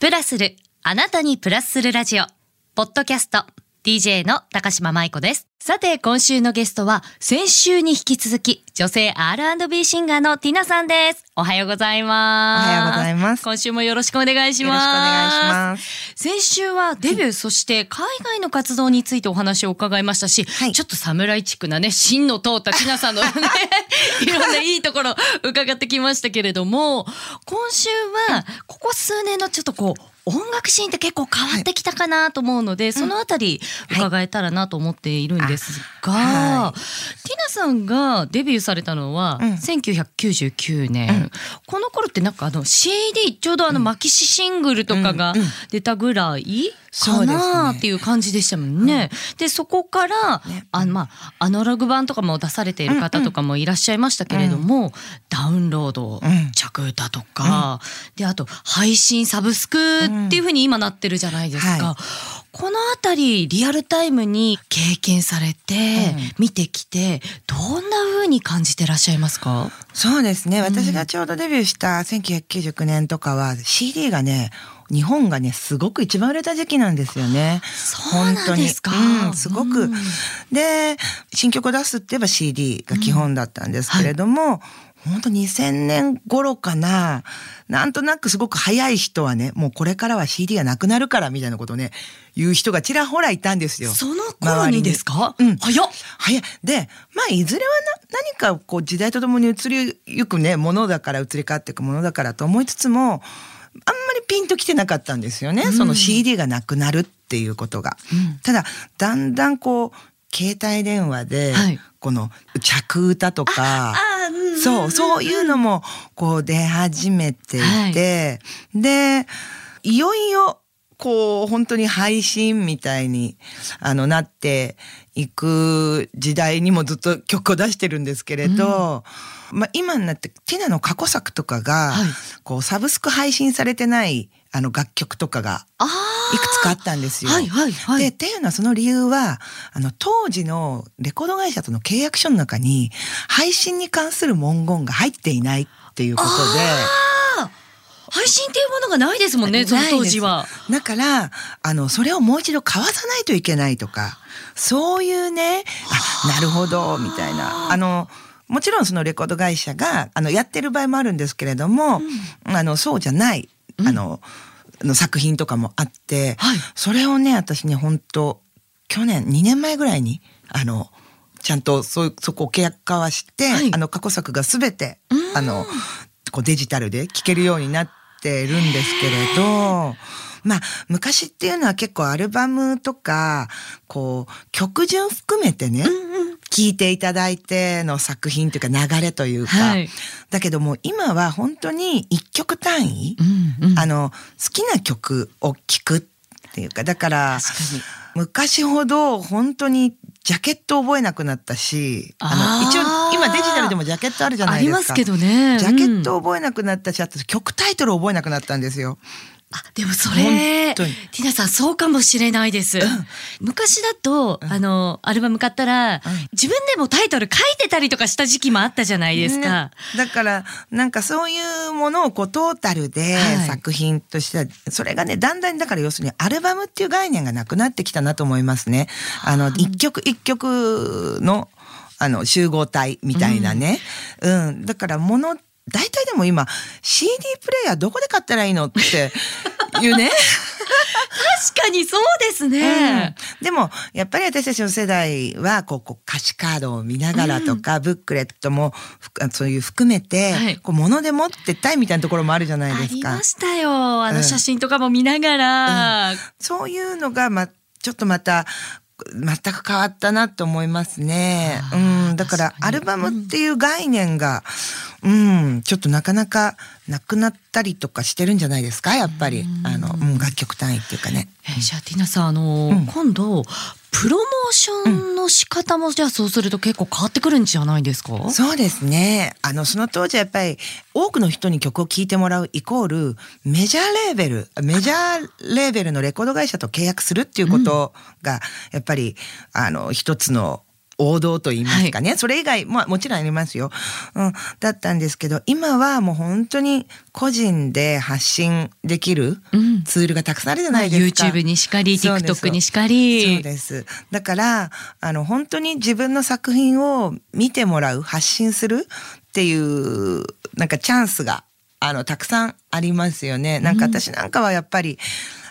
プラスる、あなたにプラスするラジオ。ポッドキャスト、DJ の高島舞子です。さて、今週のゲストは、先週に引き続き、女性 R&B シンガーのティナさんです。おはようございます。おはようございます今週もよろしくお願いしよろしくおます。願いします。先週はデビュー、そして海外の活動についてお話を伺いましたし、はいちょっと侍チックなね、芯の通ったティナさんのね、いろんないいところ伺ってきましたけれども、今週は、ここ数年のちょっとこう、音楽シーンって結構変わってきたかなと思うので、そのあたり伺えたらなと思っているんですが、はティナさんがデビューされたのはうん。1999年、うん。この頃ってなんかあの CD ちょうどあのマキシシングルとかが出たぐらいかなっていう感じでしたもんね。でそこから、ねあのまあアナログ版とかも出されている方とかもいらっしゃいましたけれども、ダウンロード、うん着歌とか、であと配信サブスクっていう風に今なってるじゃないですか。うんはこのあたりリアルタイムに経験されて、うん見てきてどんな風に感じてらっしゃいますか？そうですね。私がちょうどデビューした1999年とかは CD がね、日本がね、すごく一番売れた時期なんですよね。そうなんですか。うん、すごく。うんで、新曲を出すって言えば CD が基本だったんですけれども、本当2000年頃かな、なんとなくすごく早い人はね、もうこれからは CD がなくなるからみたいなことをね、言う人がちらほらいたんですよ。その頃にですか？うん早っ。早い。で、まあ、いずれはな、何かこう時代とともに移りゆくね、ものだから移り変わっていくものだからと思いつつも、あんまりピンときてなかったんですよね。うん。その CD がなくなるっていうことが。うん。ただ、だんだんこう、携帯電話で、はい。この着歌とか、あーうんそう、そういうのも、こう出始めていて、で、いよいよ、こう、本当に配信みたいに、あの、なっていく時代にもずっと曲を出してるんですけれど、まあ、今になって、ティナの過去作とかが、はいこう、サブスク配信されてない、あの、楽曲とかが、いくつかあったんですよ。はいはいはい。で、っていうのはその理由は、あの、当時のレコード会社との契約書の中に、配信に関する文言が入っていないっていうことあー配信っていうものがないですもんね、で、その当時は。だから、あの、それをもう一度買わさないといけないとか、そういうね、あ、なるほど、みたいな。あの、もちろんそのレコード会社が、あの、やってる場合もあるんですけれども、あの、そうじゃない、あの、の作品とかもあって、はい。それをね、私ね、本当去年、2年前ぐらいに、あの、ちゃんとそそこを契約化はして、はい。あの過去作がすべてうん。あのこうデジタルで聴けるようになってるんですけれど、まあ昔っていうのは結構アルバムとかこう曲順含めてね、聴いていただいての作品というか流れというか、はい。だけども今は本当に一曲単位、うんうん。あの好きな曲を聴くっていうかだから昔ほど本当にジャケット覚えなくなったしあの一応今デジタルでもジャケットあるじゃないですか。ありますけどね。ジャケッうんト覚えなくなったし、あと曲タイトル覚えなくなったんですよ。あでもそれティナさんそうかもしれないです。昔だと、あのアルバム買ったら、自分でもタイトル書いてたりとかした時期もあったじゃないですか。ね。だからなんかそういうものをこうトータルではい。作品としては、それがねだんだんだから要するにアルバムっていう概念がなくなってきたなと思いますね。あの一曲一曲のあの集合体みたいなね。うん、だからもの大体でも今 CD プレイヤーどこで買ったらいいのって いうね。確かにそうですね。うんでもやっぱり私たちの世代はこうこう歌詞カードを見ながらとか、ブックレットもふそういう含めて、はいこう物で持ってったいみたいなところもあるじゃないですかありま。したよ。あうんの写真とかも見ながら。そういうのがまちょっとまた全く変わったなと思いますね。あうーん、だからアルバムっていう概念が、うん、ちょっとなかなかなくなったりとかしてるんじゃないですか、やっぱり。あの、うん、楽曲単位っていうかね。えーじゃあティナさんあの、うん今度プロモーションの仕方も、じゃあそうすると結構変わってくるんじゃないですか？そうですね。あの、その当時はやっぱり多くの人に曲を聴いてもらうイコールメジャーレーベル、メジャーレーベルのレコード会社と契約するっていうことが、やっぱり、あの、一つの王道と言いますかね、はい、それ以外ももちろんありますよ、うん、だったんですけど今はもう本当に個人で発信できるツールがたくさんあるじゃないですか、うん、YouTube にしかり TikTok にしかり。そうです。だからあの本当に自分の作品を見てもらう発信するっていうなんかチャンスがあのたくさんありますよね。なんか私なんかはやっぱり、うん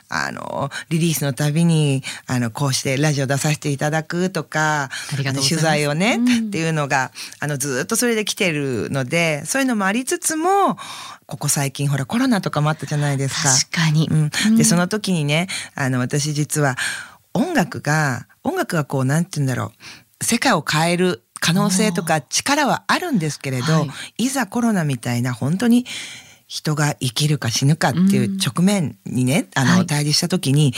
あの、リリースのたびに、あの、こうしてラジオ出させていただくとか、あの取材をね、うん、っていうのが、あの、ずっとそれで来てるので、そういうのもありつつも、ここ最近ほらコロナとかもあったじゃないですか。確かに。うん。で、その時にね、あの、私実は音楽が、音楽がこう、なんて言うんだろう、世界を変える可能性とか力はあるんですけれど、はい、いざコロナみたいな本当に人が生きるか死ぬかっていう直面にね、うん、あの、対峙した時に、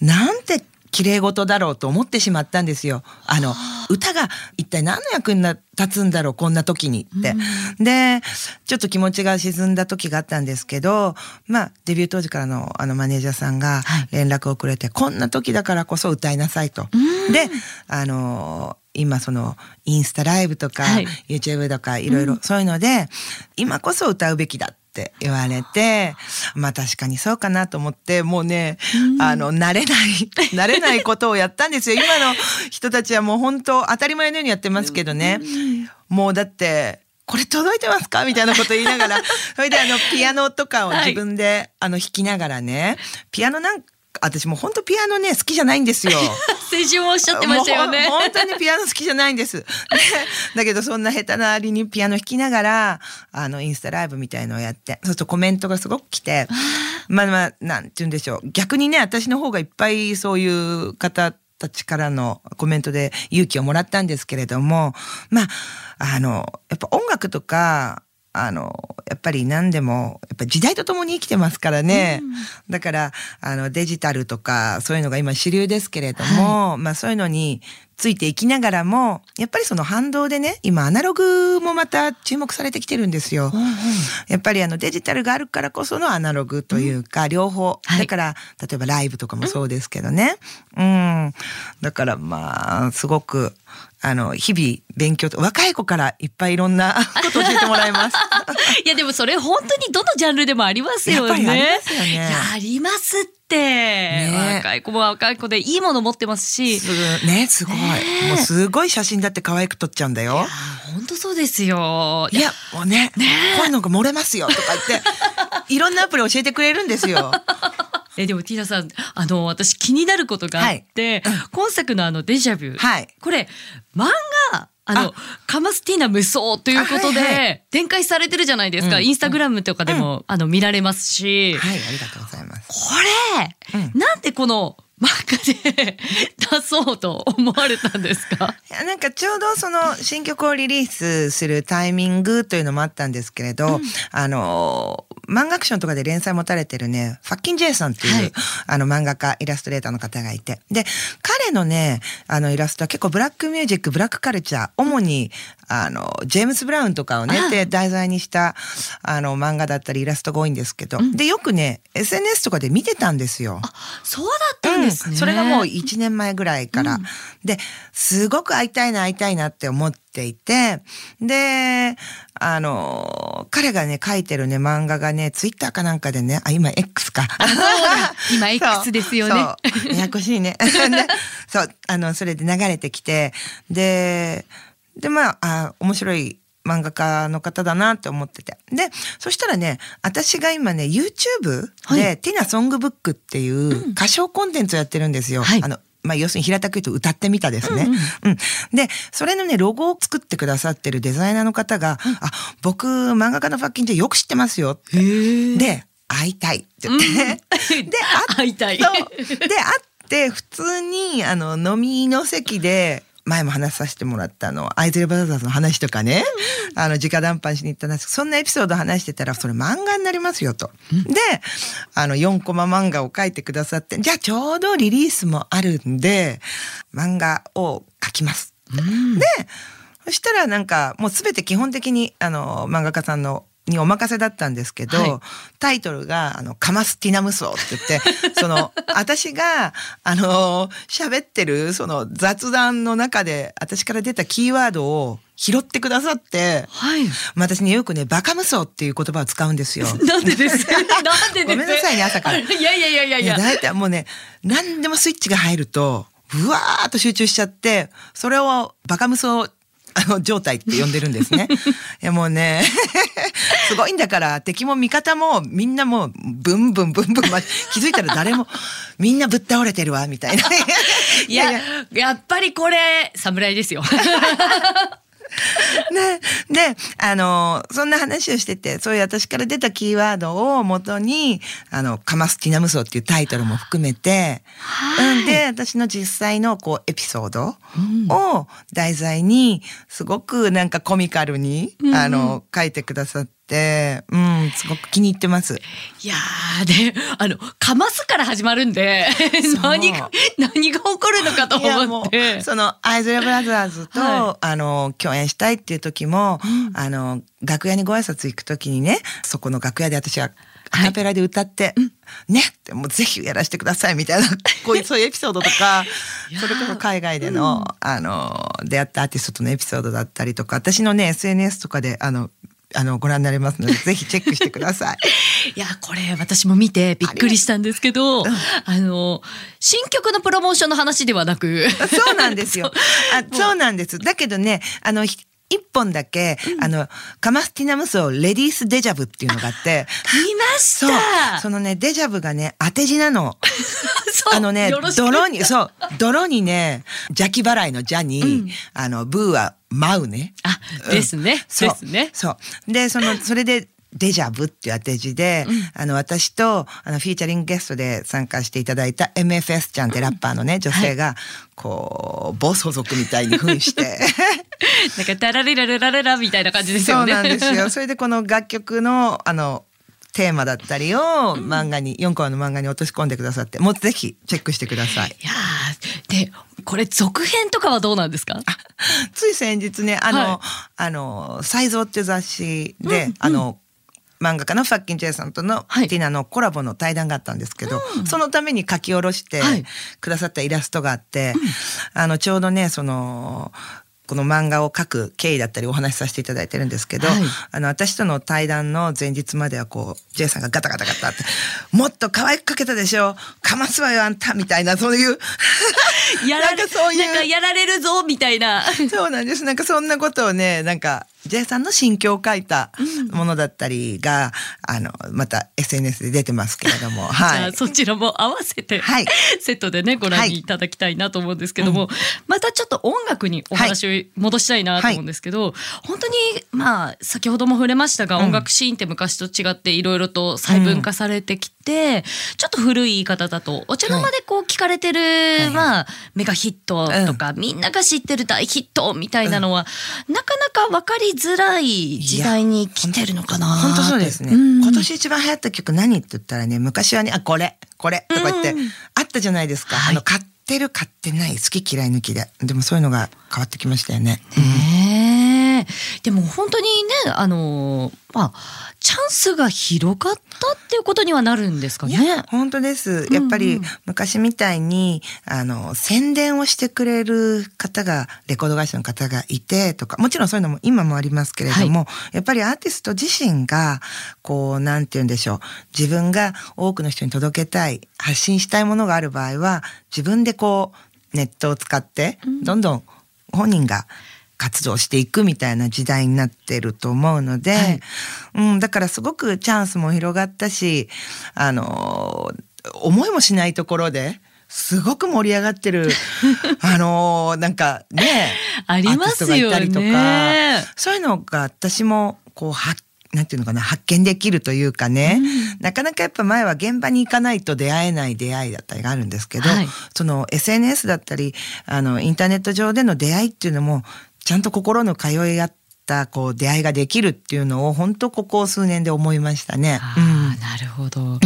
なんて綺麗事だろうと思ってしまったんですよ。あの、歌が一体何の役に立つんだろう、こんな時にって。うん、で、ちょっと気持ちが沈んだ時があったんですけど、まあ、デビュー当時からのあのマネージャーさんが連絡をくれて、はい、こんな時だからこそ歌いなさいと。うん、で、あの、今そのインスタライブとか、はい、YouTube とかいろいろそういうので、今こそ歌うべきだって言われて、まあ確かにそうかなと思って、もうね、うん、あの、慣れない、慣れないことをやったんですよ。今の人たちはもう本当当たり前のようにやってますけどね。うん、もうだって、これ届いてますか？みたいなこと言いながら、それであの、ピアノとかを自分で、はい、あの、弾きながらね、ピアノなん私もう本当ピアノね好きじゃないんですよ。先週もおっしゃってましたよね。本当にピアノ好きじゃないんです。だけどそんな下手なりにピアノ弾きながらあのインスタライブみたいのをやってそうするとコメントがすごく来てまあまあなんて言うんでしょう逆にね私の方がいっぱいそういう方たちからのコメントで勇気をもらったんですけれどもまああのやっぱ音楽とかあの、やっぱり何でも、やっぱ時代とともに生きてますからね。うん、だから、あの、デジタルとか、そういうのが今主流ですけれども、はい、まあそういうのについていきながらも、やっぱりその反動でね、今アナログもまた注目されてきてるんですよ。うんうん、やっぱりあのデジタルがあるからこそのアナログというか、うん、両方。だから、例えばライブとかもそうですけどね。うん、うん。だからまあ、すごく、あの、日々勉強と、若い子からいっぱいいろんな こと教えてもらいます。いや、でもそれ本当にどのジャンルでもありますよね。やっぱりありますよね。いや、ありますって。ね、若い子も若い子でいいもの持ってますし。ね、すごい。ね、もうすごい写真だって可愛く撮っちゃうんだよ。本当そうですよ。いや、もうね、ねこういうのが漏れますよとか言って、いろんなアプリ教えてくれるんですよ。えでもティーナさんあの私気になることがあって、はい、今作のあのデジャビュー、はい、これ漫画あのカマスティーナ無双ということで展開されてるじゃないですか、はいはい、インスタグラムとかでも、うん、あの見られますし、はいありがとうございます。これ、うん、なんでこの漫画で出そうと思われたんですか？なんかちょうどその新曲をリリースするタイミングというのもあったんですけれど、うん、あの漫画アクションとかで連載持たれてるね、ファッキン・ジェイソンっていう、はい、あの漫画家、イラストレーターの方がいて。で、彼のね、あのイラストは結構ブラックミュージック、ブラックカルチャー、主に、あの、ジェームス・ブラウンとかをね、で題材にした、あの、漫画だったりイラストが多いんですけど、うん、で、よくね、SNS とかで見てたんですよ。あ、そうだったんですね。うん、それがもう1年前ぐらいから。うん、で、すごく会いたいな、会いたいなって思って、ていて、で、あの、彼がね、書いてるね、漫画がね、ツイッターかなんかでね、あ、今 X か。今 X ですよね。ややこしいね。そう、あの、それで流れてきて、で、で、まあ、あ面白い漫画家の方だなって思ってて。で、そしたらね、私が今ね、YouTube で、はい、ティナソングブックっていう歌唱コンテンツをやってるんですよ。はい、あの、まあ、要するに平たく言うと歌ってみたですね。うん、うんうん、で、それのね、ロゴを作ってくださってるデザイナーの方が、うん、あ、僕、漫画家のファッキンってよく知ってますよって。で、会いたいって言って。で、会いたい。で、会って、普通に、あの、飲みの席で、前も話させてもらったあの、アイズレブラザーズの話とかね、あの、直談判しに行ったんですそんなエピソード話してたら、それ漫画になりますよと。で、あの、4コマ漫画を書いてくださって、じゃあちょうどリリースもあるんで、漫画を書きます。で、そしたらなんか、もうすべて基本的に、あの、漫画家さんのにお任せだったんですけど、はいタイトルが、あの、カマスティナムソって言って、その、私が、あの、喋ってる、その雑談の中で、私から出たキーワードを拾ってくださって、はい。まあ私ね、よくね、バカ無双っていう言葉を使うんですよ。なんでです？なんでです？ごめんなさいね朝からいやいやいやいやいや。いや、大体もうね、何でもスイッチが入ると、うわーっと集中しちゃって、それをバカ無双、あの、状態って呼んでるんですね。いや、もうね、すごいんだから、敵も味方もみんなもう、ブンブンブンブン、ま気づいたら誰も、みんなぶっ倒れてるわ、みたいな。いや、やっぱりこれ、侍ですよ。ね、で、あの、そんな話をしてて、そういう私から出たキーワードを元に、あの、カマスティナムソっていうタイトルも含めて、うん、で、私の実際のこうエピソードを題材に、すごくなんかコミカルに、あの、書いてくださって、うん、すごく気に入ってます。いやー、で、あの、かますから始まるんで、何が、何が起こるのかと思って。う。そのアイズレブラザーズと、はあの共演したいっていう時も、あの楽屋にご挨拶行く時にねそこの楽屋で私がアカペラで歌って、ねってもうぜひやらせてくださいみたいな こういうそういうエピソードとかそれこそ海外での,、あの出会ったアーティストとのエピソードだったりとか私のね SNS とかであのあのご覧になれますので ぜひチェックしてください。いや、これ私も見てびっくりしたんですけど、あの、新曲のプロモーションの話ではなく、そうなんですよ。あ、そうなんです。だけどね、あの、ひ一本だけ、あの、カマスティナムソレディースデジャブっていうのがあって、見ました。そのね、デジャブがね、当て字なの。あのね泥に、そう、泥にね、邪気払いの邪に、うんあの、ブーは舞うね。あ、うんですね。そうですね。そう。で、その、それで、デジャブっていう当て字で、あの、私と、あの、フィーチャリングゲストで参加していただいた MFS ちゃんってラッパーのね、女性が、こう、暴走族みたいに扮して、なんか、タラリラララララみたいな感じですそうよね。なんですよ。それでこの楽曲の、あの、テーマだったりを漫画に、4コマの漫画に落とし込んでくださって、もうぜひチェックしてください。いやーで、これ続編とかはどうなんですか？つい先日ね、あの、はい。あの、才蔵っていう雑誌で、うんあの、漫画家のファッキン・ジェイさんとのはい。ティナのコラボの対談があったんですけど、そのために書き下ろしてはい。くださったイラストがあって、あのちょうどねそのこの漫画を描く経緯だったりお話しさせていただいてるんですけど、はいあの私との対談の前日まではこう J さんがガタガタガタって「もっと可愛く描けたでしょかますわよあんた」みたいな そういうやられそういうなんかやられるぞみたいな。そうなんです。なんかそんなことをね、なんか、J さんの心境を書いたものだったりが、あの、また SNS で出てますけれども、じ ゃはい。あそちらも合わせて、はい。セットでねご覧い。ただきたいなと思うんですけども、またちょっと音楽にお話を戻したいなと思うんですけど、本当にまあ先ほども触れましたが、音楽シーンって昔と違っていろいろと細分化されてきて、ちょっと古い言い方だとお茶の間でこう聞かれてる、い。まあメガヒットとか、みんなが知ってる大ヒットみたいなのは、なかなか分かりづらい時代に来てるのかな本当そうですね。ん今年一番流行った曲何って言ったらね、昔はね、あ、これ、これ、とか言って、あったじゃないですか。はいあの、買ってる、買ってない、好き嫌い抜きで。でもそういうのが変わってきましたよね。でも本当にねあのまあチャンスが広がったっていうことにはなるんですかね。本当です。やっぱり昔みたいに、あの、宣伝をしてくれる方が、レコード会社の方がいてとか、もちろんそういうのも今もありますけれども、やっぱりアーティスト自身が、こう、なんて言うんでしょう。自分が多くの人に届けたい、発信したいものがある場合は、自分でこう、ネットを使って、どんどん本人が活動していくみたいな時代になってると思うので、はい。うん、だからすごくチャンスも広がったし、あのー思いもしないところですごく盛り上がってる、あのーなんかね、ありますよね。がいたりとか、そういうのが私もこうはなんていうのかな発見できるというかね、なかなかやっぱ前は現場に行かないと出会えない出会いだったりがあるんですけど、はい。その SNS だったりあのインターネット上での出会いっていうのもちゃんと心の通い合ったこう出会いができるっていうのを本当ここ数年で思いましたね。あなるほど。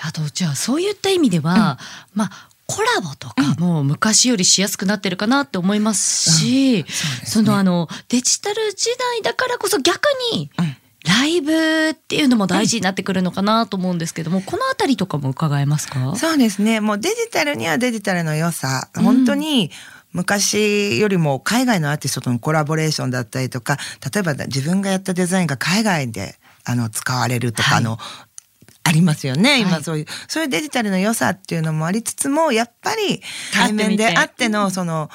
あとじゃあそういった意味では、まあコラボとかも昔よりしやすくなってるかなって思いますし、そうですね。そのあのデジタル時代だからこそ逆にうん。ライブっていうのも大事になってくるのかなと思うんですけども、このあたりとかも伺えますか？そうですね。もうデジタルにはデジタルの良さ、本当に、昔よりも海外のアーティストとのコラボレーションだったりとか、例えば自分がやったデザインが海外であの使われるとか、はい、のありますよね、今そういう、そういうデジタルの良さっていうのもありつつも、やっぱり対面であっての、その、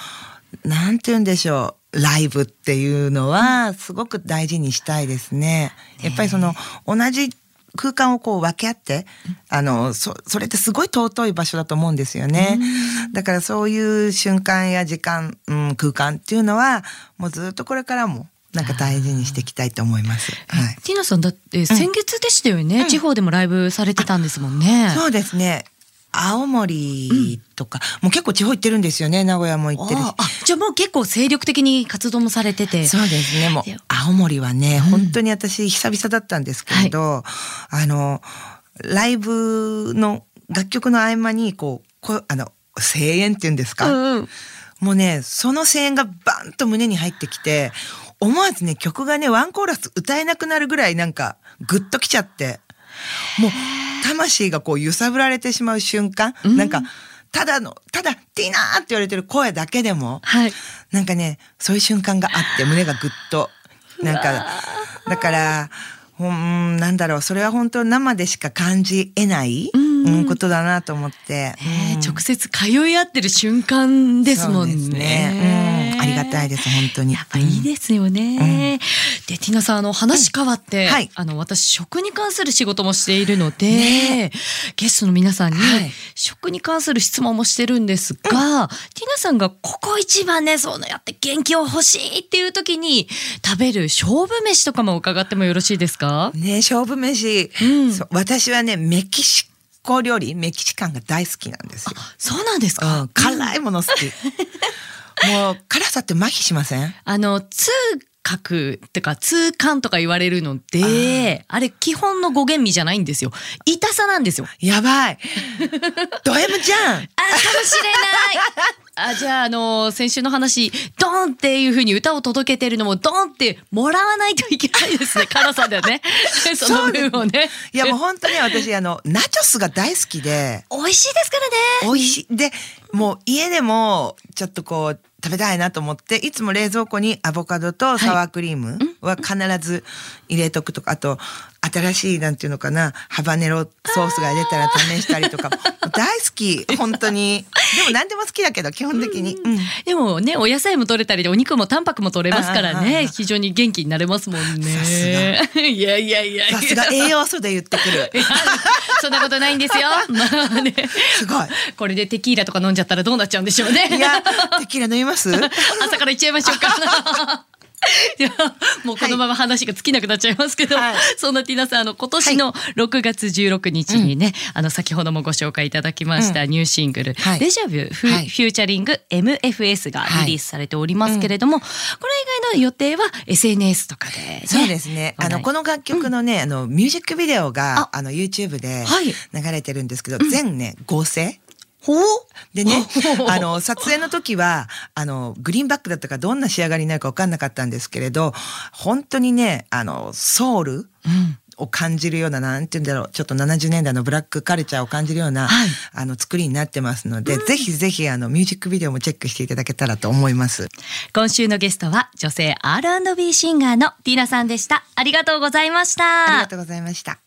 なんて言うんでしょう、ライブっていうのは、すごく大事にしたいですね。やっぱりその、同じ空間をこう分け合って、あの、そ、それってすごい尊い場所だと思うんですよね。だからそういう瞬間や時間、うん、空間っていうのは、もうずっとこれからもなんか大事にしていきたいと思います。はい、ティーナさんだって先月でしたよね、うん、地方でもライブされてたんですもんね。そうですね。青森とか、うん、もう結構地方行ってるんですよね名古屋も行ってるあじゃあもう結構精力的に活動もされてて。そうですねもう青森はね、うん、本当に私久々だったんですけれど、はい、あのライブの楽曲の合間にこうこあの声援っていうんですか、うん、もうねその声援がバンと胸に入ってきて思わずね曲がねワンコーラス歌えなくなるぐらいなんかグッときちゃって。もう魂がこう揺さぶられてしまう瞬間、うん、なんかただのただ「ティーナー」って言われてる声だけでも、はい、なんかねそういう瞬間があって胸がぐっとなんかだからほんなんだろうそれは本当生でしか感じえない、うん、ことだなと思って、うん、直接通い合ってる瞬間ですもんね。ね。うん、ありがたいです本当に。やっぱいいですよね。でティナさんあの話変わって、はい、あの私食に関する仕事もしているので、ね、ゲストの皆さんに、食に関する質問もしてるんですが、ティナさんがここ一番ねそうやって元気を欲しいっていう時に食べる勝負飯とかも伺ってもよろしいですか？ね勝負飯、うん、私はねメキシコ料理メキシカンが大好きなんですよ。そうなんですか、うん、辛いもの好き。もう辛さって麻痺しません？あの痛覚ってか痛感とか言われるのであれ基本の語源味じゃないんですよ痛さなんですよやばい ド M じゃんあかもしれないあじゃあ、あのー、先週の話、ドンっていうふうに歌を届けてるのも、ドンってもらわないといけないですね、辛さでね。その分をね。いや、もう本当に私、あの、ナチョスが大好きで。美味しいですからね。美味しい。で、もう家でも、ちょっとこう、食べたいなと思っていつも冷蔵庫にアボカドとサワークリームは必ず入れとくとか、あと新しいなんていうのかなハバネロソースが出たら試したりとか 大好き本当に。でも何でも好きだけど基本的に、うん、でもねお野菜も取れたりでお肉もタンパクも取れますからね。非常に元気になれますもんね。いやいやいやさすが栄養素で言ってくる。そんなことないんですよ。まあね。すごい。これでテキーラとか飲んじゃったらどうなっちゃうんでしょうね。いやテキーラ飲みます？朝からいっちゃいましょうか いやもうこのまま話が尽きなくなっちゃいますけど、はい、そんなティナさんあの今年の6月16日にね、はい、あの先ほどもご紹介いただきましたニューシングル「はい、デジャビューフ,、フューチャリング MFS」がリリースされておりますけれども、これ以外の予定は SNS とかで、ね、そうですね。あのこの楽曲のね、あのミュージックビデオがあ。の YouTube で流れてるんですけど、全ね合成でね、あの、撮影の時は、あの、グリーンバックだったかどんな仕上がりになるか分かんなかったんですけれど、本当にね、あの、ソウル、を感じるような、なんて言うんだろう、ちょっと70年代のブラックカルチャーを感じるような、はい、あの、作りになってますので、うん、ぜひぜひ、あの、ミュージックビデオもチェックしていただけたらと思います。今週のゲストは、女性 R&B シンガーのティーナさんでした。ありがとうございました。ありがとうございました。